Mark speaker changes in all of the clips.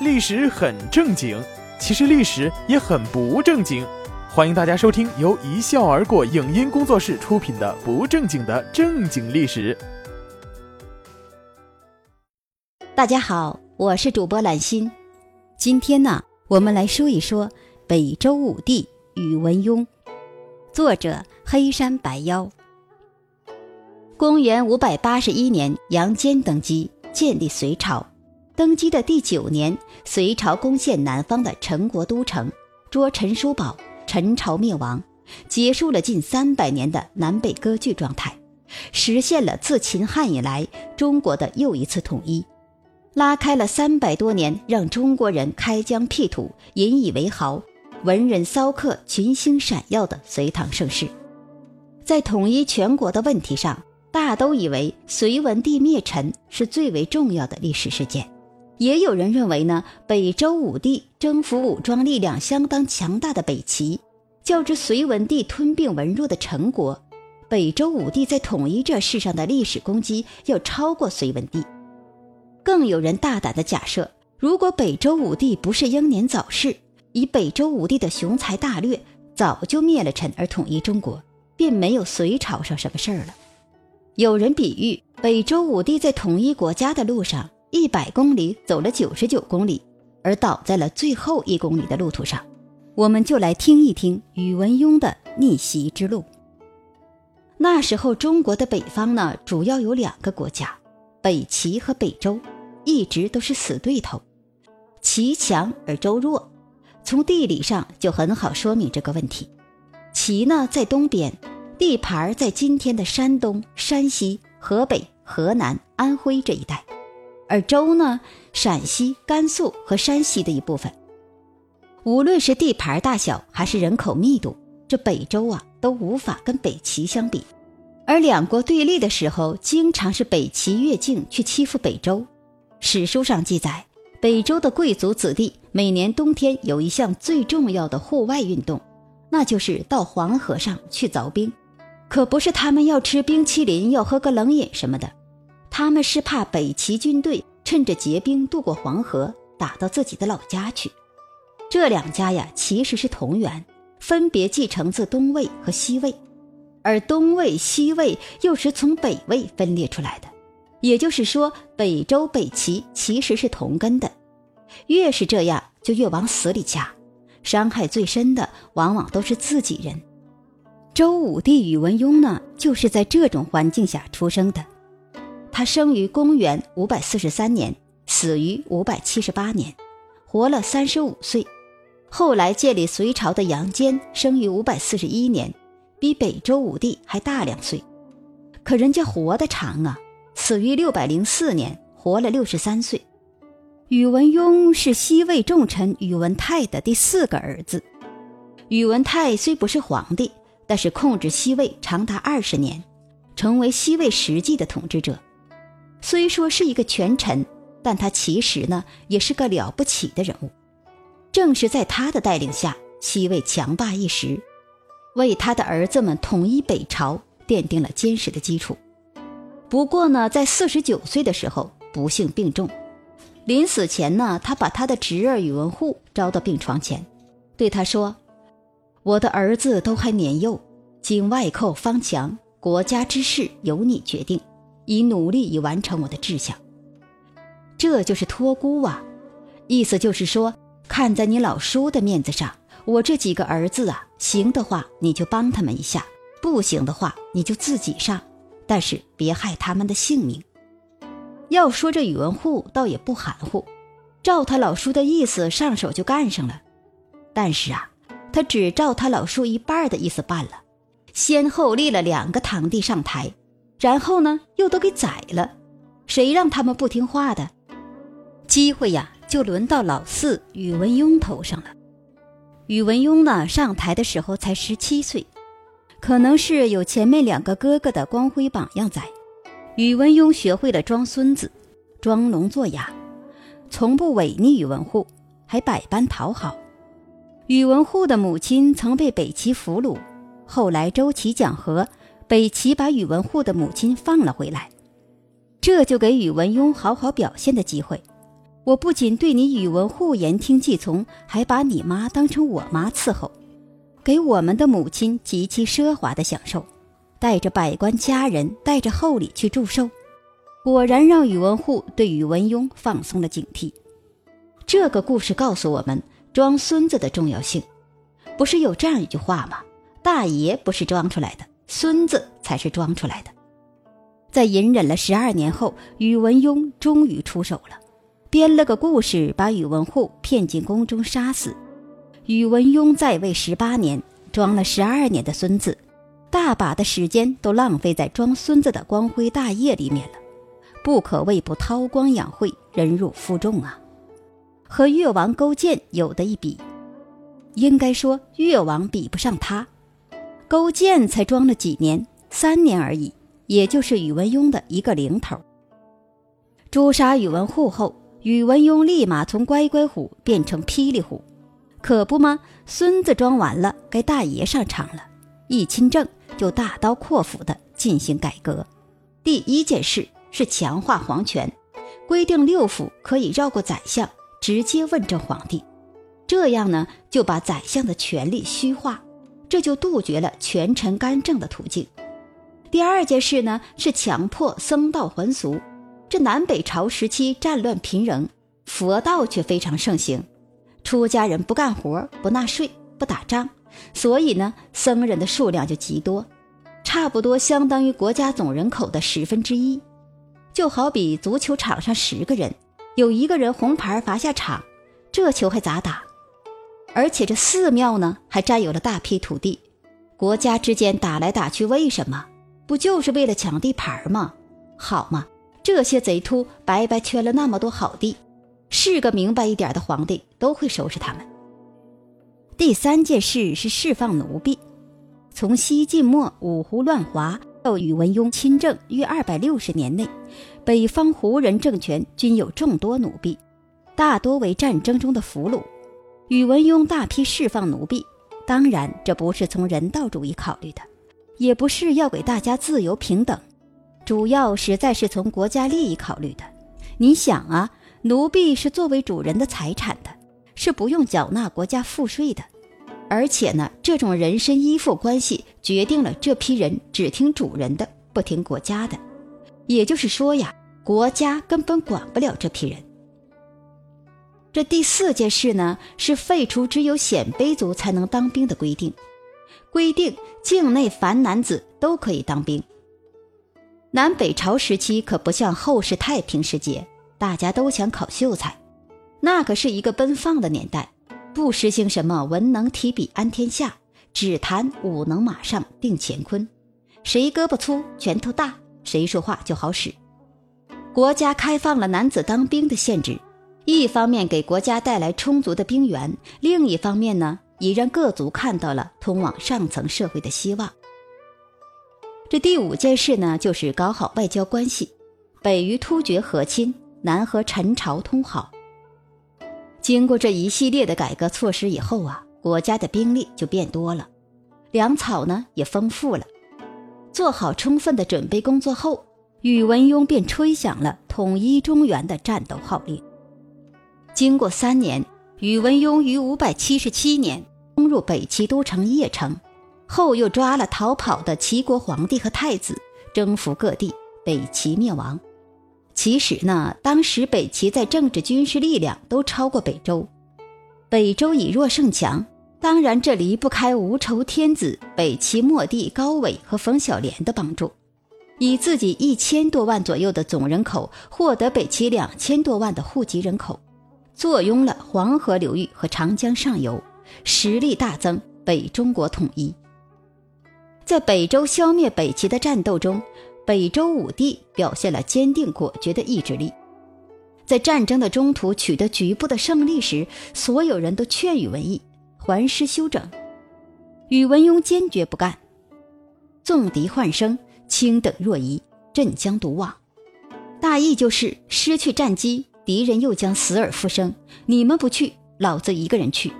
Speaker 1: 历史很正经，其实历史也很不正经。欢迎大家收听由一笑而过影音工作室出品的《不正经的正经历史》。
Speaker 2: 大家好，我是主播兰心。今天呢，我们来说一说北周武帝宇文邕。作者：黑山白妖。公元五百八十一年，杨坚登基，建立隋朝。登基的第九年，隋朝攻陷南方的陈国都城，捉陈叔宝，陈朝灭亡，结束了近三百年的南北割据状态，实现了自秦汉以来中国的又一次统一，拉开了三百多年让中国人开疆辟土、引以为豪、文人骚客群星闪耀的隋唐盛世。在统一全国的问题上，大都以为隋文帝灭陈是最为重要的历史事件。也有人认为呢，北周武帝征服武装力量相当强大的北齐，较之隋文帝吞并文弱的陈国，北周武帝在统一这事上的历史功绩要超过隋文帝。更有人大胆的假设，如果北周武帝不是英年早逝，以北周武帝的雄才大略，早就灭了陈而统一中国，便没有隋朝上什么事儿了。有人比喻，北周武帝在统一国家的路上。一百公里走了九十九公里，而倒在了最后一公里的路途上。我们就来听一听宇文邕的逆袭之路。那时候，中国的北方呢，主要有两个国家，北齐和北周，一直都是死对头。齐强而周弱，从地理上就很好说明这个问题。齐呢在东边，地盘在今天的山东、山西、河北、河南、安徽这一带。而周呢，陕西、甘肃和山西的一部分，无论是地盘大小还是人口密度，这北周啊都无法跟北齐相比。而两国对立的时候，经常是北齐越境去欺负北周。史书上记载，北周的贵族子弟每年冬天有一项最重要的户外运动，那就是到黄河上去凿冰，可不是他们要吃冰淇淋、要喝个冷饮什么的。他们是怕北齐军队趁着结冰渡过黄河，打到自己的老家去。这两家呀，其实是同源，分别继承自东魏和西魏，而东魏、西魏又是从北魏分裂出来的。也就是说，北周、北齐其实是同根的。越是这样，就越往死里掐，伤害最深的往往都是自己人。周武帝宇文邕呢，就是在这种环境下出生的。他生于公元五百四十三年，死于五百七十八年，活了三十五岁。后来建立隋朝的杨坚生于五百四十一年，比北周武帝还大两岁。可人家活得长啊，死于六百零四年，活了六十三岁。宇文邕是西魏重臣宇文泰的第四个儿子。宇文泰虽不是皇帝，但是控制西魏长达二十年，成为西魏实际的统治者。虽说是一个权臣，但他其实呢也是个了不起的人物。正是在他的带领下，西魏强霸一时，为他的儿子们统一北朝奠定了坚实的基础。不过呢，在四十九岁的时候，不幸病重。临死前呢，他把他的侄儿宇文护招到病床前，对他说：“我的儿子都还年幼，今外寇方强，国家之事由你决定。”以努力以完成我的志向，这就是托孤啊！意思就是说，看在你老叔的面子上，我这几个儿子啊，行的话你就帮他们一下，不行的话你就自己上，但是别害他们的性命。要说这宇文护倒也不含糊，照他老叔的意思上手就干上了。但是啊，他只照他老叔一半的意思办了，先后立了两个堂弟上台。然后呢，又都给宰了，谁让他们不听话的？机会呀，就轮到老四宇文邕头上了。宇文邕呢，上台的时候才十七岁，可能是有前面两个哥哥的光辉榜样在，宇文邕学会了装孙子，装聋作哑，从不违逆宇文护，还百般讨好。宇文护的母亲曾被北齐俘虏，后来周齐讲和。北齐把宇文护的母亲放了回来，这就给宇文邕好好表现的机会。我不仅对你宇文护言听计从，还把你妈当成我妈伺候，给我们的母亲极其奢华的享受，带着百官家人，带着厚礼去祝寿，果然让宇文护对宇文邕放松了警惕。这个故事告诉我们装孙子的重要性。不是有这样一句话吗？大爷不是装出来的，孙子才是装出来的。在隐忍了十二年后，宇文邕终于出手了。编了个故事，把宇文护骗进宫中杀死。宇文邕在位十八年，装了十二年的孙子，大把的时间都浪费在装孙子的光辉大业里面了，不可谓不韬光养晦，忍辱负重啊！和越王勾践有的一比，应该说越王比不上他。勾践才装了几年，三年而已，也就是宇文邕的一个零头。诛杀宇文护后。宇文邕立马从乖乖虎变成霹雳虎，可不吗？孙子装完了，该大爷上场了。一亲政就大刀阔斧地进行改革。第一件事是强化皇权，规定六府可以绕过宰相，直接问政皇帝。这样呢，就把宰相的权力虚化，这就杜绝了权臣干政的途径。第二件事呢，是强迫僧道还俗。这南北朝时期战乱频仍，佛道却非常盛行。出家人不干活、不纳税、不打仗，所以呢，僧人的数量就极多，差不多相当于国家总人口的十分之一。就好比足球场上十个人，有一个人红牌罚下场，这球还咋打？而且这寺庙呢，还占有了大批土地。国家之间打来打去，为什么？不就是为了抢地盘吗？好嘛！这些贼秃白白圈了那么多好地，是个明白一点的皇帝都会收拾他们。第三件事是释放奴婢。从西晋末五胡乱华到宇文邕亲政约二百六十年内，北方胡人政权均有众多奴婢，大多为战争中的俘虏。宇文邕大批释放奴婢，当然这不是从人道主义考虑的，也不是要给大家自由平等。主要实在是从国家利益考虑的。你想啊，奴婢是作为主人的财产的，是不用缴纳国家赋税的。而且呢，这种人身依附关系决定了这批人只听主人的，不听国家的。也就是说呀，国家根本管不了这批人。这第四件事呢，是废除只有鲜卑族才能当兵的规定，规定境内凡男子都可以当兵。南北朝时期可不像后世太平时节，大家都想考秀才，那可是一个奔放的年代，不实行什么文能提笔安天下，只谈武能马上定乾坤，谁胳膊粗拳头大，谁说话就好使。国家开放了男子当兵的限制，一方面给国家带来充足的兵源，另一方面呢，也让各族看到了通往上层社会的希望。这第五件事呢，就是搞好外交关系，北与突厥和亲，南和陈朝通好。经过这一系列的改革措施以后啊，国家的兵力就变多了，粮草呢也丰富了。做好充分的准备工作后，宇文邕便吹响了统一中原的战斗号令。经过三年，宇文邕于五百七十七年攻入北齐都城邺城。后又抓了逃跑的齐国皇帝和太子，征服各地，北齐灭亡。其实呢，当时北齐在政治军事力量都超过北周，北周以弱胜强，当然这离不开无仇天子北齐末帝高纬和冯小莲的帮助，以自己一千多万左右的总人口，获得北齐两千多万的户籍人口，坐拥了黄河流域和长江上游，实力大增，北中国统一。在北周消灭北齐的战斗中，北周武帝表现了坚定果决的意志力。在战争的中途取得局部的胜利时，所有人都劝宇文义还师休整，宇文邕坚决不干。纵敌患生，卿等若疑，镇江独往。大意就是失去战机，敌人又将死而复生。你们不去，老子一个人去。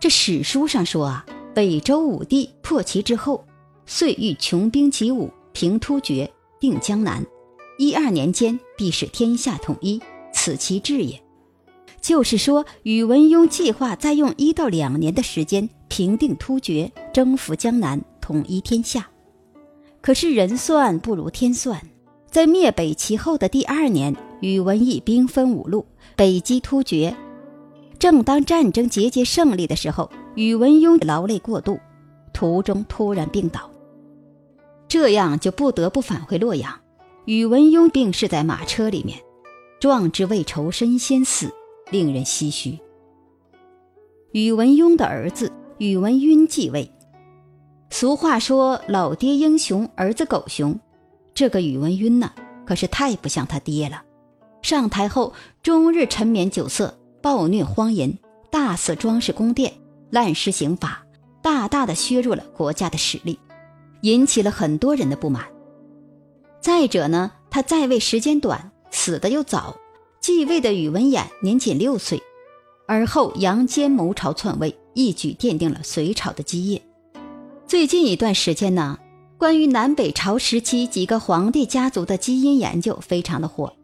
Speaker 2: 这史书上说啊。北周武帝破齐之后，遂欲穷兵黩武，平突厥，定江南。一二年间，必使天下统一，此其志也。就是说，宇文邕计划再用一到两年的时间平定突厥，征服江南，统一天下。可是人算不如天算，在灭北齐后的第二年，宇文义兵分五路北击突厥。正当战争节节胜利的时候，宇文邕劳累过度，途中突然病倒，这样就不得不返回洛阳。宇文邕病逝在马车里面，壮志未酬身先死。令人唏嘘。宇文邕的儿子宇文赟继位。俗话说：“老爹英雄，儿子狗熊。”这个宇文赟呢，可是太不像他爹了。上台后，终日沉湎酒色，暴虐荒淫，大肆装饰宫殿，滥施刑法，大大的削弱了国家的实力，引起了很多人的不满。再者呢，他在位时间短，死的又早。继位的宇文衍年仅六岁，而后杨坚谋朝篡位，一举奠定了隋朝的基业。最近一段时间呢，关于南北朝时期几个皇帝家族的基因研究非常的火，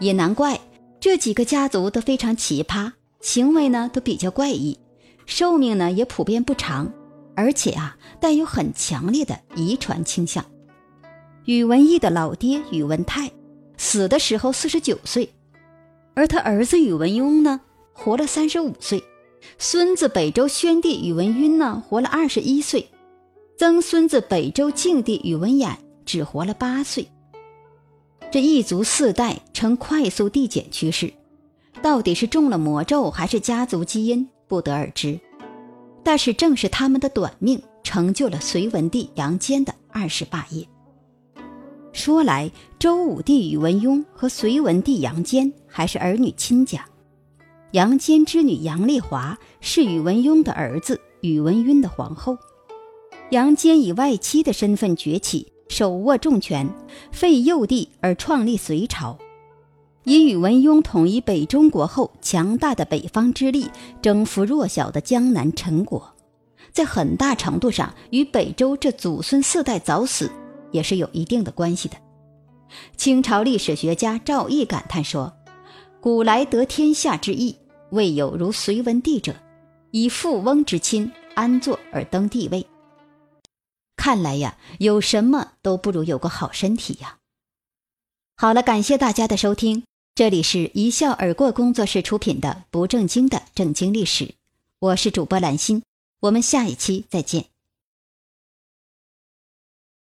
Speaker 2: 也难怪这几个家族都非常奇葩，行为呢都比较怪异，寿命呢也普遍不长，而且啊带有很强烈的遗传倾向。宇文义的老爹宇文泰死的时候四十九岁。而他儿子宇文邕呢，活了三十五岁；孙子北周宣帝宇文赟呢，活了二十一岁；曾孙子北周静帝宇文衍只活了八岁。这一族四代呈快速递减趋势，到底是中了魔咒还是家族基因，不得而知。但是正是他们的短命，成就了隋文帝杨坚的二世霸业。说来，周武帝宇文邕和隋文帝杨坚还是儿女亲家。杨坚之女杨丽华是宇文邕的儿子宇文赟的皇后。杨坚以外戚的身份崛起，手握重权，废幼帝而创立隋朝，以宇文邕统一北中国后强大的北方之力，征服弱小的江南陈国，在很大程度上与北周这祖孙四代早死。也是有一定的关系的。清朝历史学家赵翼感叹说：“古来得天下之意，未有如隋文帝者，以富翁之亲安坐而登帝位。”看来呀，有什么都不如有个好身体呀。好了，感谢大家的收听，这里是一笑而过工作室出品的《不正经的正经历史》，我是主播兰心，我们下一期再见。